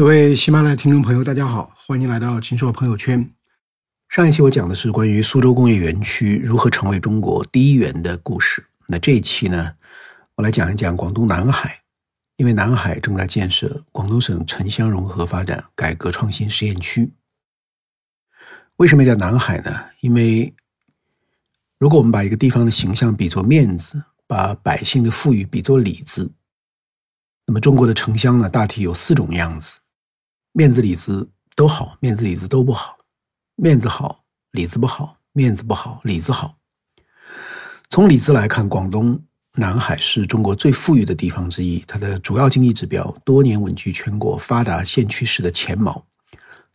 各位喜马拉雅听众朋友，大家好，欢迎来到秦朔朋友圈。上一期我讲的是关于苏州工业园区如何成为中国第一园的故事。那这一期呢，我来讲一讲广东南海，因为南海正在建设广东省城乡融合发展改革创新实验区。为什么叫南海呢？因为如果我们把一个地方的形象比作面子，把百姓的富裕比作里子，那么中国的城乡呢，大体有四种样子。面子里子都好，面子里子都不好。面子好，里子不好；面子不好，里子好。从里子来看，广东南海是中国最富裕的地方之一，它的主要经济指标多年稳居全国发达县区市的前茅，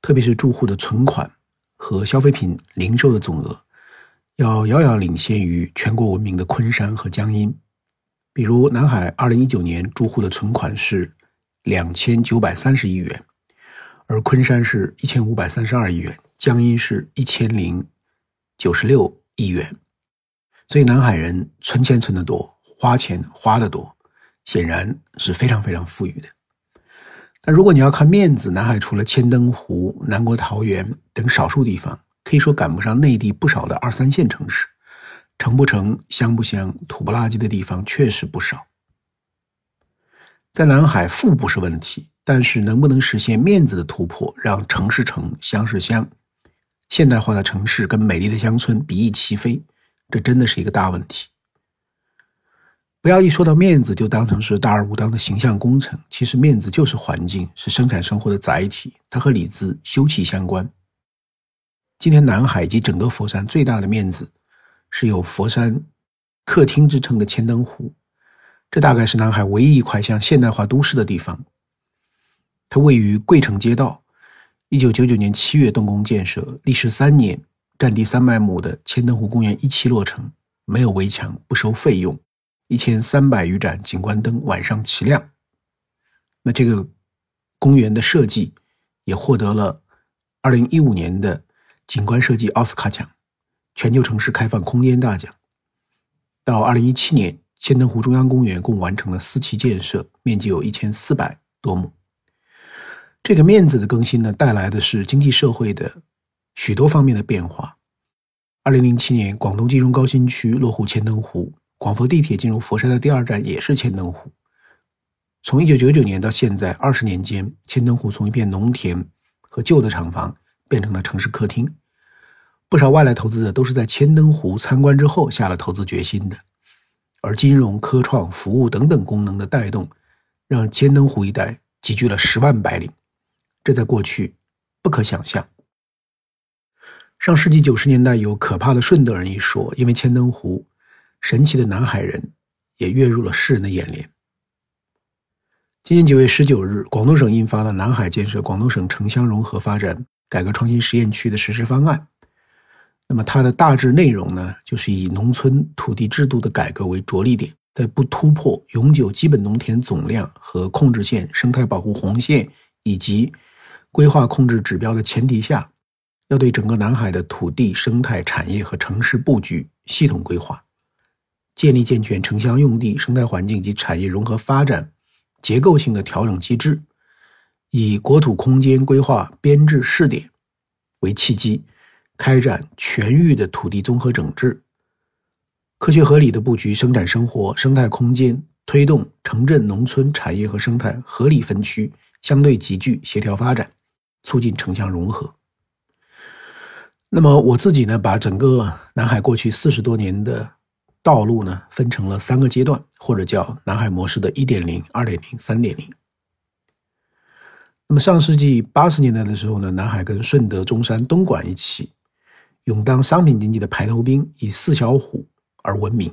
特别是住户的存款和消费品零售的总额，要遥遥领先于全国闻名的昆山和江阴。比如，南海二零一九年住户的存款是两千九百三十亿元。而昆山是一千五百三十二亿元，江阴是一千零九十六亿元，所以南海人存钱存得多，花钱花得多，显然是非常非常富裕的。但如果你要看面子，南海除了千灯湖、南国桃园等少数地方，可以说赶不上内地不少的二三线城市，城不城、乡不乡、土不拉几的地方确实不少。在南海，富不是问题。但是能不能实现面子的突破，让城是城，乡是乡，现代化的城市跟美丽的乡村比翼齐飞，这真的是一个大问题。不要一说到面子就当成是大而无当的形象工程，其实面子就是环境，是生产生活的载体，它和里子休戚相关。今天南海及整个佛山最大的面子，是有佛山客厅之称的千灯湖，这大概是南海唯一一块像现代化都市的地方。它位于桂城街道，一九九九年七月动工建设，历时三年，占地三百亩的千灯湖公园一期落成，没有围墙，不收费用，一千三百余盏景观灯晚上齐亮。那这个公园的设计也获得了二零一五年的景观设计奥斯卡奖、全球城市开放空间大奖。到二零一七年，千灯湖中央公园共完成了四期建设，面积有一千四百多亩。这个面子的更新呢，带来的是经济社会的许多方面的变化。二零零七年，广东金融高新区落户千灯湖，广佛地铁进入佛山的第二站也是千灯湖。从一九九九年到现在二十年间，千灯湖从一片农田和旧的厂房变成了城市客厅。不少外来投资者都是在千灯湖参观之后下了投资决心的。而金融、科创、服务等等功能的带动，让千灯湖一带集聚了十万白领。这在过去不可想象。上世纪九十年代有“可怕的顺德人”一说，因为千灯湖，神奇的南海人也跃入了世人的眼帘。今年九月十九日，广东省印发了《南海建设广东省城乡融合发展改革创新实验区的实施方案》。那么它的大致内容呢，就是以农村土地制度的改革为着力点，在不突破永久基本农田总量和控制线生态保护红线以及规划控制指标的前提下，要对整个南海的土地、生态、产业和城市布局系统规划，建立健全城乡用地、生态环境及产业融合发展结构性的调整机制，以国土空间规划编制试点为契机，开展全域的土地综合整治，科学合理的布局生产生活生态空间，推动城镇农村产业和生态合理分区、相对集聚、协调发展。促进城乡融合。那么我自己呢，把整个南海过去四十多年的道路呢，分成了三个阶段，或者叫南海模式的一点零、二点零、三点零。那么上世纪八十年代的时候呢，南海跟顺德、中山、东莞一起，勇当商品经济的排头兵，以四小虎而闻名。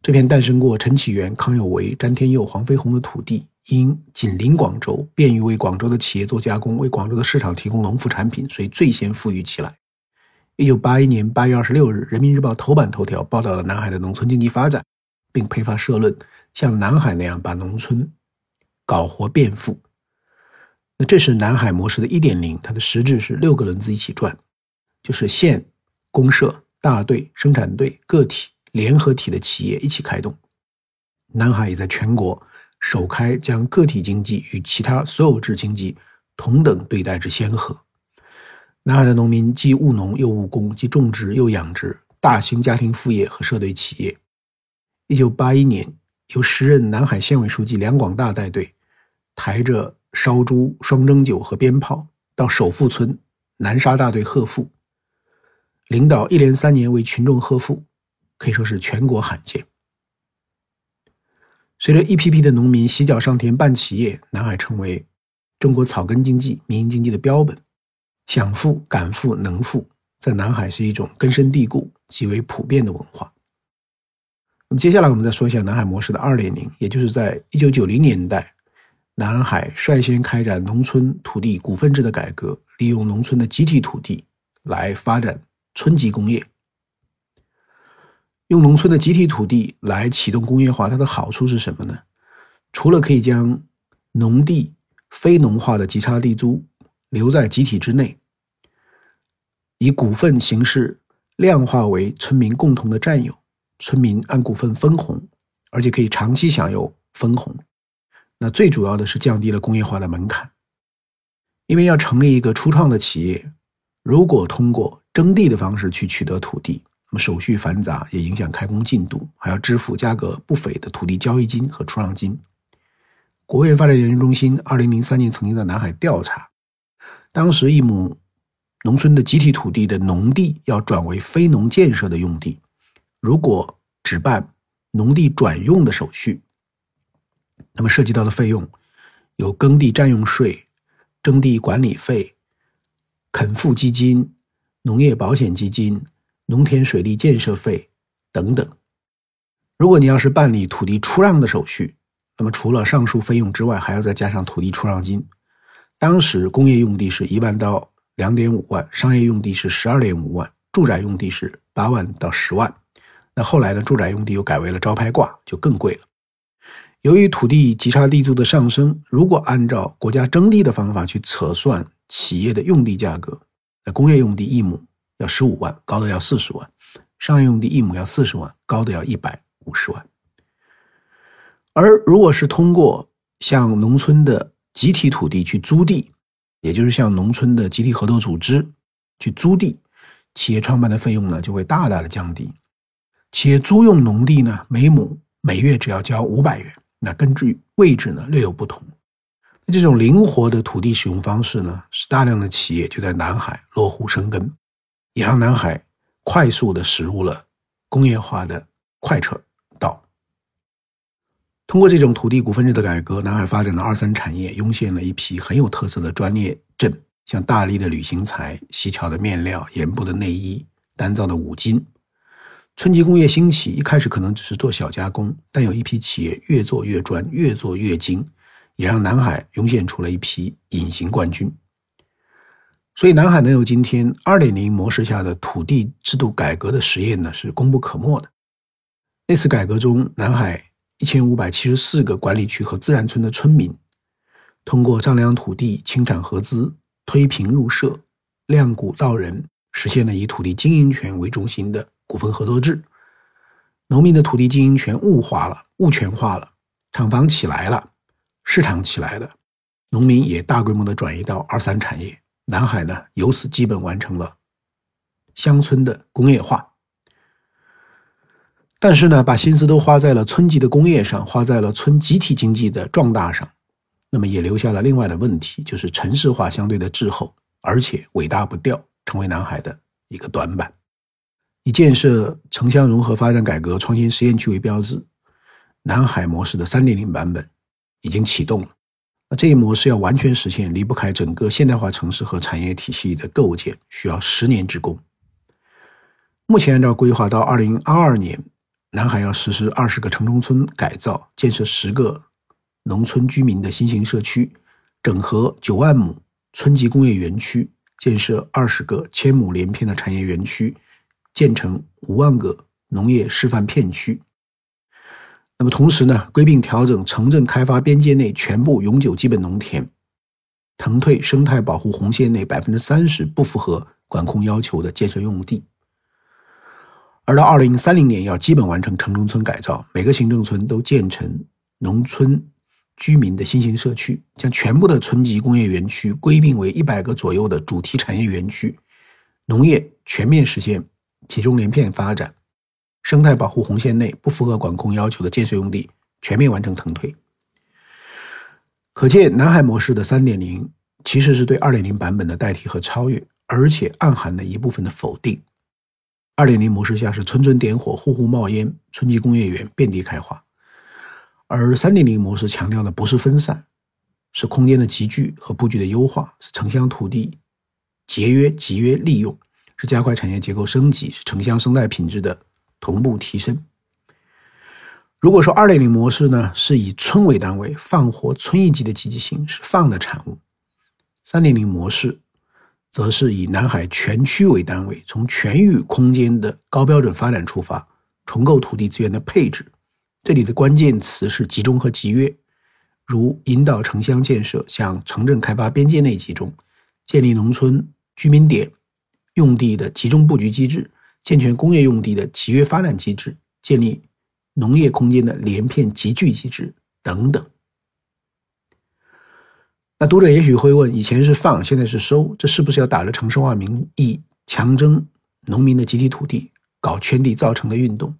这片诞生过陈启源、康有为、詹天佑、黄飞鸿的土地。因紧邻广州，便于为广州的企业做加工，为广州的市场提供农副产品，所以最先富裕起来。一九八一年八月二十六日，《人民日报》头版头条报道了南海的农村经济发展，并配发社论，像南海那样把农村搞活变富。那这是南海模式的一点零，它的实质是六个轮子一起转，就是县、公社、大队、生产队、个体、联合体的企业一起开动。南海也在全国。首开将个体经济与其他所有制经济同等对待之先河。南海的农民既务农又务工，既种植又养殖，大型家庭副业和社队企业。一九八一年，由时任南海县委书记梁广大带队，抬着烧猪、双蒸酒和鞭炮到首富村南沙大队贺富，领导一连三年为群众贺富，可以说是全国罕见。随着一批批的农民洗脚上田办企业，南海成为中国草根经济、民营经济的标本。想富、敢富、能富，在南海是一种根深蒂固、极为普遍的文化。那么接下来我们再说一下南海模式的二点零，也就是在一九九零年代，南海率先开展农村土地股份制的改革，利用农村的集体土地来发展村级工业。用农村的集体土地来启动工业化，它的好处是什么呢？除了可以将农地非农化的极差地租留在集体之内，以股份形式量化为村民共同的占有，村民按股份分红，而且可以长期享有分红。那最主要的是降低了工业化的门槛，因为要成立一个初创的企业，如果通过征地的方式去取得土地，那么手续繁杂，也影响开工进度，还要支付价格不菲的土地交易金和出让金。国务院发展研究中心二零零三年曾经在南海调查。当时一亩农村的集体土地的农地要转为非农建设的用地，如果只办农地转用的手续，那么涉及到的费用有耕地占用税、征地管理费、垦付基金、农业保险基金、农田水利建设费等等。如果你要是办理土地出让的手续，那么除了上述费用之外，还要再加上土地出让金。当时工业用地是一万到两点五万，商业用地是十二点五万，住宅用地是八万到十万。那后来呢，住宅用地又改为了招拍挂，就更贵了。由于土地级差地租的上升，如果按照国家征地的方法去测算企业的用地价格，那工业用地一亩要十五万，高的要四十万；商业用地一亩要四十万，高的要一百五十万。而如果是通过向农村的集体土地去租地，也就是向农村的集体合作组织去租地，企业创办的费用呢就会大大的降低。企业租用农地呢，每亩每月只要交五百元。那根据位置呢略有不同。那这种灵活的土地使用方式呢，使大量的企业就在南海落户生根，也让南海快速的驶入了工业化的快车道。通过这种土地股份制的改革，南海发展的二三产业涌现了一批很有特色的专业镇，像大力的旅行材、细巧的面料、盐布的内衣、单造的五金。村级工业兴起，一开始可能只是做小加工，但有一批企业越做越专，越做越精，也让南海涌现出了一批隐形冠军。所以，南海能有今天二点零模式下的土地制度改革的实验呢，是功不可没的。那次改革中，南海。一千五百七十四个管理区和自然村的村民，通过丈量土地、清产合资、推平入社、量谷到人，实现了以土地经营权为中心的股份合作制。农民的土地经营权物化了、物权化了，厂房起来了，市场起来了，农民也大规模的转移到二三产业。南海呢，由此基本完成了乡村的工业化。但是呢，把心思都花在了村级的工业上，花在了村集体经济的壮大上，那么也留下了另外的问题，就是城市化相对的滞后，而且尾大不掉，成为南海的一个短板。以建设城乡融合发展改革创新实验区为标志，南海模式的三点零版本已经启动了。这一模式要完全实现，离不开整个现代化城市和产业体系的构建，需要十年之功。目前按照规划，到二零二二年。南海要实施二十个城中村改造，建设十个农村居民的新型社区，整合九万亩村级工业园区，建设二十个千亩连片的产业园区，建成五万个农业示范片区。那么同时呢，规并调整城镇开发边界内全部永久基本农田，腾退生态保护红线内百分之三十不符合管控要求的建设用地。而到二零三零年，要基本完成城中村改造，每个行政村都建成农村居民的新型社区，将全部的村级工业园区归并为一百个左右的主题产业园区，农业全面实现集中连片发展，生态保护红线内不符合管控要求的建设用地全面完成腾退。可见，南海模式的三点零其实是对二点零版本的代替和超越，而且暗含了一部分的否定。二点零模式下是村村点火、户户冒烟，村级工业园遍地开花。而三点零模式强调的不是分散，是空间的集聚和布局的优化，是城乡土地节约集约利用，是加快产业结构升级，是城乡生态品质的同步提升。如果说二点零模式呢，是以村为单位放活村一级的积极性，是放的产物；三点零模式则是以南海全区为单位，从全域空间的高标准发展出发，重构土地资源的配置。这里的关键词是集中和集约，如引导城乡建设向城镇开发边界内集中，建立农村居民点用地的集中布局机制，健全工业用地的集约发展机制，建立农业空间的连片集聚机制等等。那读者也许会问：以前是放，现在是收，这是不是要打着城市化名义强征农民的集体土地，搞圈地造城的运动？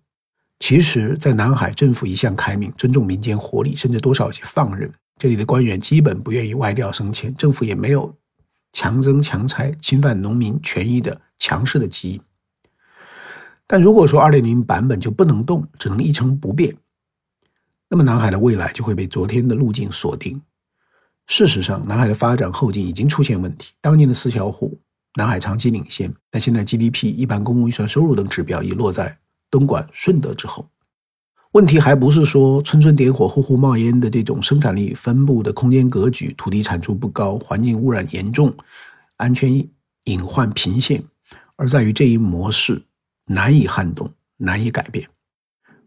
其实，在南海，政府一向开明，尊重民间活力，甚至多少有些放任。这里的官员基本不愿意外调升迁，政府也没有强征强拆、侵犯农民权益的强势的基因。但如果说二点零版本就不能动，只能一成不变，那么南海的未来就会被昨天的路径锁定。事实上，南海的发展后劲已经出现问题。当年的四小虎，南海长期领先，但现在 GDP、一般公共预算收入等指标已落在。东莞、顺德之后，问题还不是说村村点火、户户冒烟的这种生产力分布的空间格局、土地产出不高、环境污染严重、安全隐患频现，而在于这一模式难以撼动、难以改变。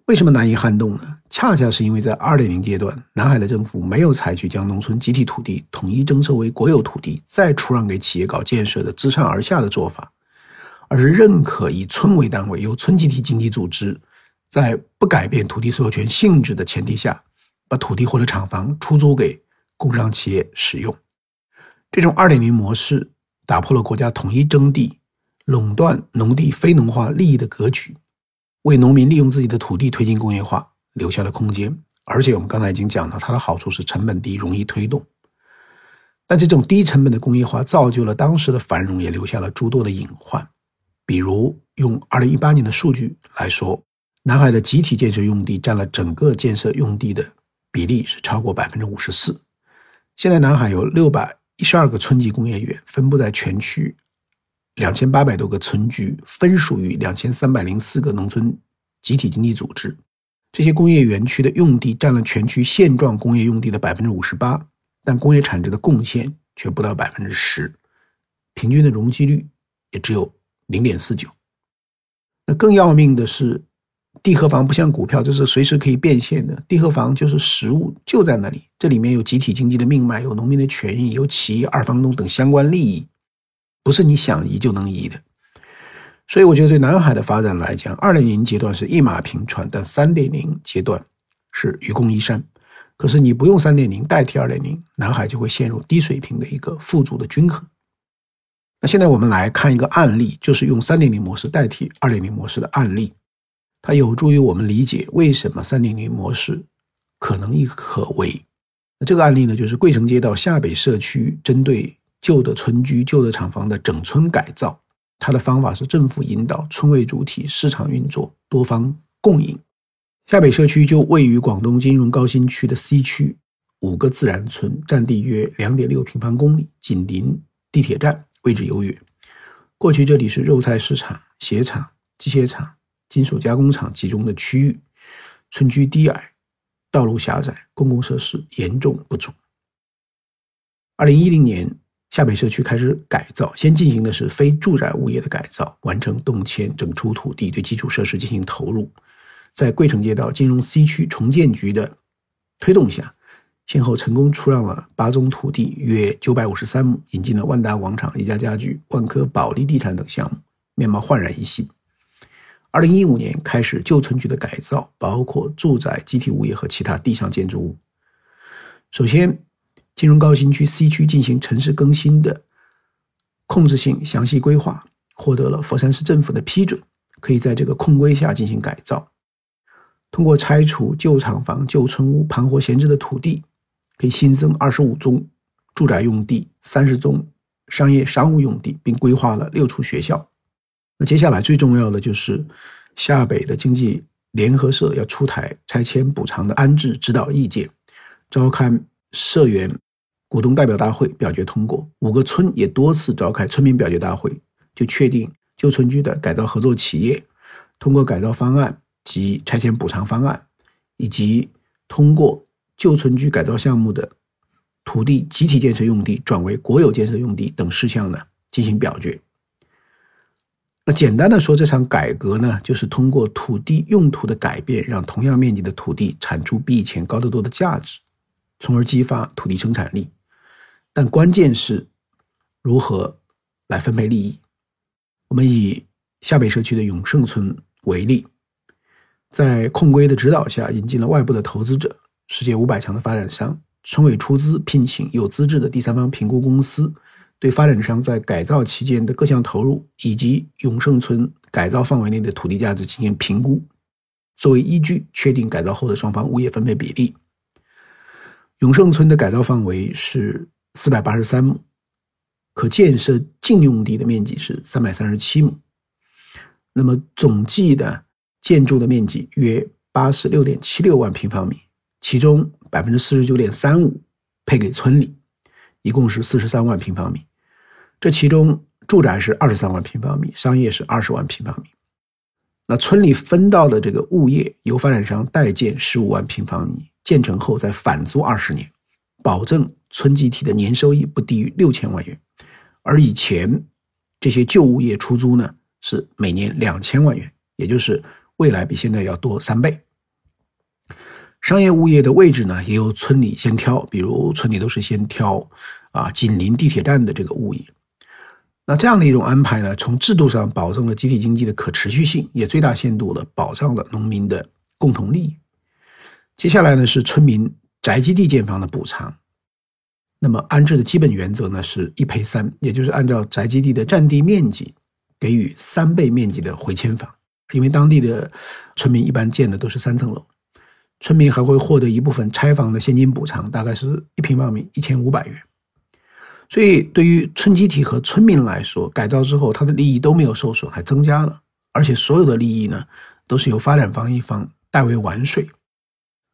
为什么难以撼动呢？恰恰是因为在二点零阶段，南海的政府没有采取将农村集体土地统一征收为国有土地，再出让给企业搞建设的自上而下的做法。而是认可以村为单位，由村集体经济组织，在不改变土地所有权性质的前提下，把土地或者厂房出租给工商企业使用。这种二点零模式打破了国家统一征地、垄断农地非农化利益的格局，为农民利用自己的土地推进工业化留下了空间。而且我们刚才已经讲到，它的好处是成本低、容易推动。但这种低成本的工业化造就了当时的繁荣，也留下了诸多的隐患。比如用二零一八年的数据来说，南海的集体建设用地占了整个建设用地的比例是超过百分之五十四。现在南海有六百一十二个村级工业园，分布在全区两千八百多个村居，分属于两千三百零四个农村集体经济组织。这些工业园区的用地占了全区现状工业用地的百分之五十八，但工业产值的贡献却不到百分之十，平均的容积率也只有。零点四九，那更要命的是，地和房不像股票，这是随时可以变现的。地和房就是实物，就在那里。这里面有集体经济的命脉，有农民的权益，有企业、二房东等相关利益，不是你想移就能移的。所以，我觉得对南海的发展来讲，二点零阶段是一马平川，但三点零阶段是愚公移山。可是，你不用三点零代替二点零，南海就会陷入低水平的一个富足的均衡。那现在我们来看一个案例，就是用三点零模式代替二点零模式的案例，它有助于我们理解为什么三点零模式可能亦可为。那这个案例呢，就是桂城街道下北社区针对旧的村居、旧的厂房的整村改造，它的方法是政府引导，村为主体，市场运作，多方共赢。下北社区就位于广东金融高新区的 C 区，五个自然村，占地约两点六平方公里，紧邻地铁站。位置优越。过去这里是肉菜市场、鞋厂、机械厂、金属加工厂集中的区域，村居低矮，道路狭窄，公共设施严重不足。二零一零年，下北社区开始改造，先进行的是非住宅物业的改造，完成动迁、整出土地，对基础设施进行投入。在桂城街道金融 C 区重建局的推动下。先后成功出让了八宗土地，约九百五十三亩，引进了万达广场、宜家家居、万科保利地产等项目，面貌焕然一新。二零一五年开始旧村区的改造，包括住宅、集体物业和其他地上建筑物。首先，金融高新区 C 区进行城市更新的控制性详细规划，获得了佛山市政府的批准，可以在这个控规下进行改造。通过拆除旧厂房、旧村屋、盘活闲置的土地，可以新增二十五宗住宅用地、三十宗商业商务用地，并规划了六处学校。那接下来最重要的就是下北的经济联合社要出台拆迁补偿的安置指导意见，召开社员股东代表大会表决通过。五个村也多次召开村民表决大会，就确定旧村居的改造合作企业通过改造方案。及拆迁补偿方案，以及通过旧村居改造项目的土地集体建设用地转为国有建设用地等事项呢进行表决。那简单的说，这场改革呢，就是通过土地用途的改变，让同样面积的土地产出比以前高得多的价值，从而激发土地生产力。但关键是如何来分配利益。我们以下北社区的永盛村为例。在控规的指导下，引进了外部的投资者，世界五百强的发展商，村委出资聘请有资质的第三方评估公司，对发展商在改造期间的各项投入以及永盛村改造范围内的土地价值进行评估，作为依据确定改造后的双方物业分配比例。永盛村的改造范围是四百八十三亩，可建设净用地的面积是三百三十七亩，那么总计的。建筑的面积约八十六点七六万平方米，其中百分之四十九点三五配给村里，一共是四十三万平方米。这其中住宅是二十三万平方米，商业是二十万平方米。那村里分到的这个物业由发展商代建十五万平方米，建成后再返租二十年，保证村集体的年收益不低于六千万元。而以前这些旧物业出租呢，是每年两千万元，也就是。未来比现在要多三倍。商业物业的位置呢，也由村里先挑，比如村里都是先挑啊紧邻地铁站的这个物业。那这样的一种安排呢，从制度上保证了集体经济的可持续性，也最大限度的保障了农民的共同利益。接下来呢，是村民宅基地建房的补偿。那么安置的基本原则呢，是一赔三，也就是按照宅基地的占地面积给予三倍面积的回迁房。因为当地的村民一般建的都是三层楼，村民还会获得一部分拆房的现金补偿，大概是一平方米一千五百元。所以，对于村集体和村民来说，改造之后他的利益都没有受损，还增加了，而且所有的利益呢，都是由发展方一方代为完税。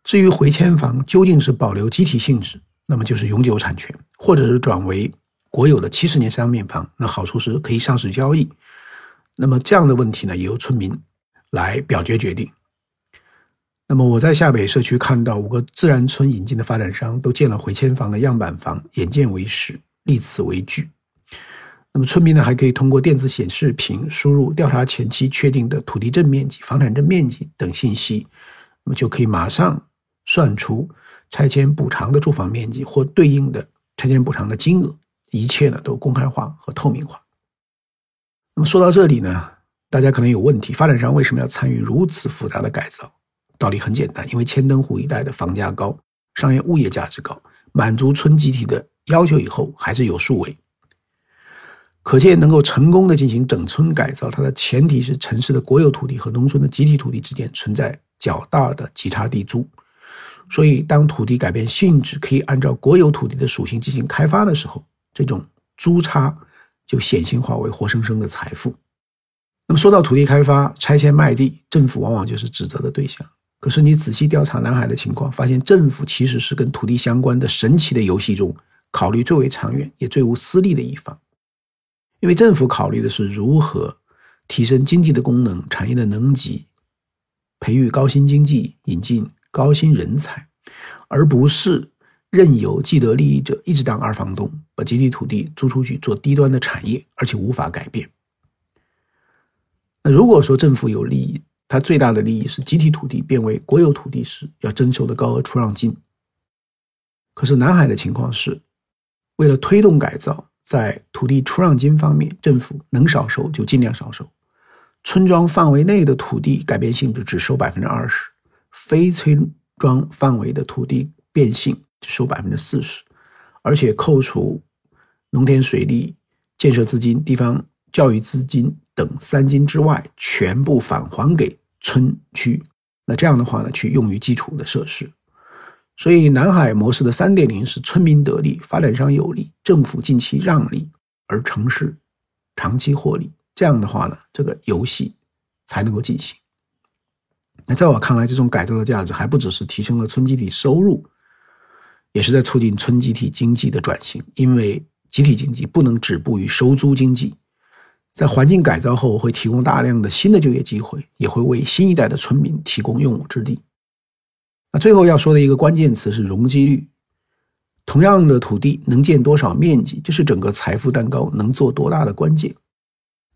至于回迁房究竟是保留集体性质，那么就是永久产权，或者是转为国有的七十年商品房，那好处是可以上市交易。那么这样的问题呢，由村民来表决决定。那么我在下北社区看到五个自然村引进的发展商都建了回迁房的样板房，眼见为实，立此为据。那么村民呢，还可以通过电子显示屏输入调查前期确定的土地证面积、房产证面积等信息，那么就可以马上算出拆迁补偿的住房面积或对应的拆迁补偿的金额，一切呢都公开化和透明化。那么说到这里呢，大家可能有问题：发展商为什么要参与如此复杂的改造？道理很简单，因为千灯湖一带的房价高，商业物业价值高，满足村集体的要求以后还是有数位。可见，能够成功的进行整村改造，它的前提是城市的国有土地和农村的集体土地之间存在较大的级差地租。所以，当土地改变性质，可以按照国有土地的属性进行开发的时候，这种租差。就显性化为活生生的财富。那么说到土地开发、拆迁卖地，政府往往就是指责的对象。可是你仔细调查南海的情况，发现政府其实是跟土地相关的神奇的游戏中考虑最为长远也最无私利的一方。因为政府考虑的是如何提升经济的功能、产业的能级，培育高新经济、引进高薪人才，而不是。任由既得利益者一直当二房东，把集体土地租出去做低端的产业，而且无法改变。那如果说政府有利益，它最大的利益是集体土地变为国有土地时要征收的高额出让金。可是南海的情况是，为了推动改造，在土地出让金方面，政府能少收就尽量少收。村庄范围内的土地改变性质只收百分之二十，非村庄范围的土地变性。收百分之四十，而且扣除农田水利建设资金、地方教育资金等三金之外，全部返还给村区。那这样的话呢，去用于基础的设施。所以南海模式的三点零是村民得利、发展商有利、政府近期让利，而城市长期获利。这样的话呢，这个游戏才能够进行。那在我看来，这种改造的价值还不只是提升了村集体收入，也是在促进村集体经济的转型。因为集体经济不能止步于收租经济，在环境改造后会提供大量的新的就业机会，也会为新一代的村民提供用武之地。那最后要说的一个关键词是容积率。同样的土地能建多少面积，这是整个财富蛋糕能做多大的关键。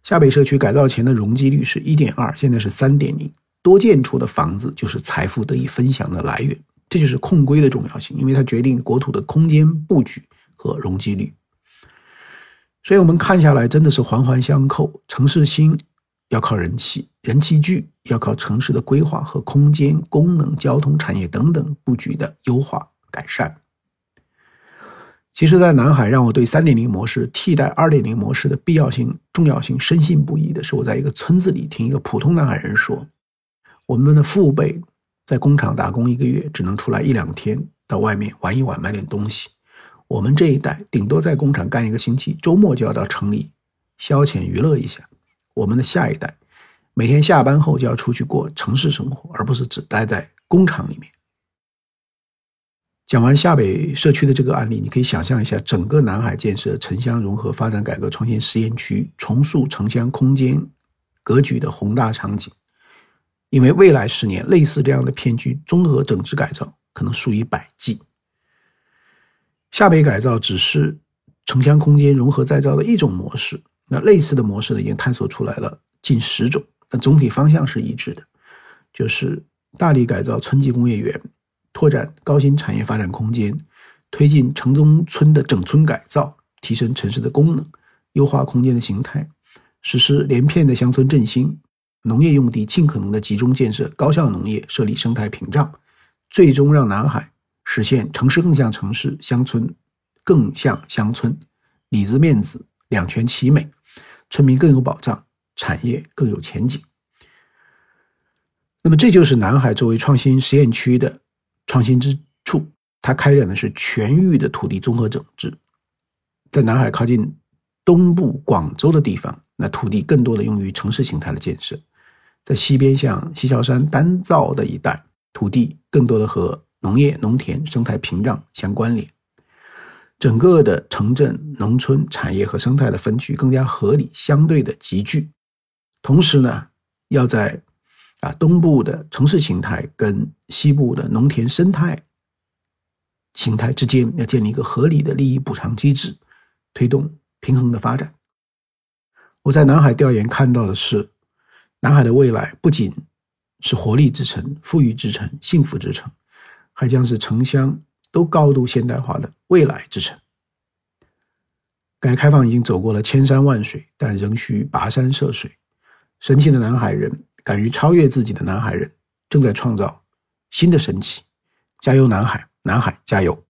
下北社区改造前的容积率是一点二，现在是三点零。多建出的房子就是财富得以分享的来源，这就是控规的重要性，因为它决定国土的空间布局和容积率。所以，我们看下来真的是环环相扣。城市新要靠人气，人气聚要靠城市的规划和空间、功能、交通、产业等等布局的优化改善。其实，在南海，让我对三点零模式替代二点零模式的必要性、重要性深信不疑的是，我在一个村子里听一个普通南海人说。我们的父辈在工厂打工一个月，只能出来一两天到外面玩一玩，买点东西。我们这一代顶多在工厂干一个星期，周末就要到城里消遣娱乐一下。我们的下一代每天下班后就要出去过城市生活，而不是只待在工厂里面。讲完下北社区的这个案例，你可以想象一下整个南海建设城乡融合发展改革创新实验区重塑城乡空间格局的宏大场景。因为未来十年，类似这样的片区综合整治改造可能数以百计。下北改造只是城乡空间融合再造的一种模式，那类似的模式呢，已经探索出来了近十种，那总体方向是一致的，就是大力改造村级工业园，拓展高新产业发展空间，推进城中村的整村改造，提升城市的功能，优化空间的形态，实施连片的乡村振兴。农业用地尽可能的集中建设高效农业，设立生态屏障，最终让南海实现城市更像城市，乡村更像乡村，里子面子两全其美，村民更有保障，产业更有前景。那么，这就是南海作为创新实验区的创新之处，它开展的是全域的土地综合整治，在南海靠近东部广州的地方，那土地更多的用于城市形态的建设。在西边向西樵山丹灶的一带，土地更多的和农业、农田、生态屏障相关联，整个的城镇、农村产业和生态的分区更加合理，相对的集聚。同时呢，要在啊东部的城市形态跟西部的农田生态形态之间，要建立一个合理的利益补偿机制，推动平衡的发展。我在南海调研看到的是。南海的未来不仅是活力之城、富裕之城、幸福之城，还将是城乡都高度现代化的未来之城。改革开放已经走过了千山万水，但仍需跋山涉水。神奇的南海人，敢于超越自己的南海人，正在创造新的神奇。加油，南海！南海加油！